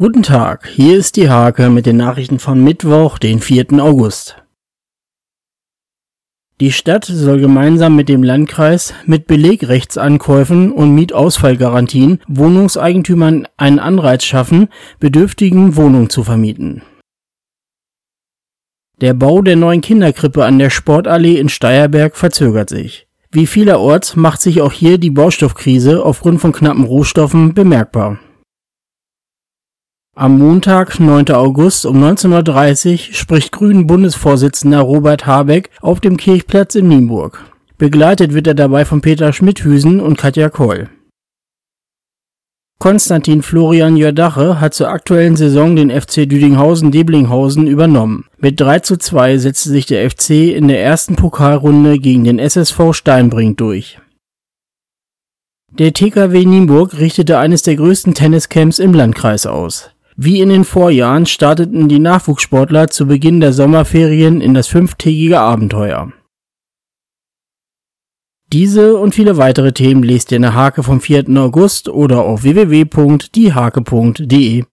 Guten Tag, hier ist die Hake mit den Nachrichten von Mittwoch, den 4. August. Die Stadt soll gemeinsam mit dem Landkreis mit Belegrechtsankäufen und Mietausfallgarantien Wohnungseigentümern einen Anreiz schaffen, Bedürftigen Wohnungen zu vermieten. Der Bau der neuen Kinderkrippe an der Sportallee in Steierberg verzögert sich. Wie vielerorts macht sich auch hier die Baustoffkrise aufgrund von knappen Rohstoffen bemerkbar. Am Montag, 9. August um 19.30 Uhr spricht Grünen-Bundesvorsitzender Robert Habeck auf dem Kirchplatz in Nienburg. Begleitet wird er dabei von Peter Schmidhüsen und Katja Koll. Konstantin Florian Jördache hat zur aktuellen Saison den FC Düdinghausen-Deblinghausen übernommen. Mit 3 zu 2 setzte sich der FC in der ersten Pokalrunde gegen den SSV Steinbrink durch. Der TKW Nienburg richtete eines der größten Tenniscamps im Landkreis aus. Wie in den Vorjahren starteten die Nachwuchssportler zu Beginn der Sommerferien in das fünftägige Abenteuer. Diese und viele weitere Themen lest ihr in der Hake vom 4. August oder auf www.diehake.de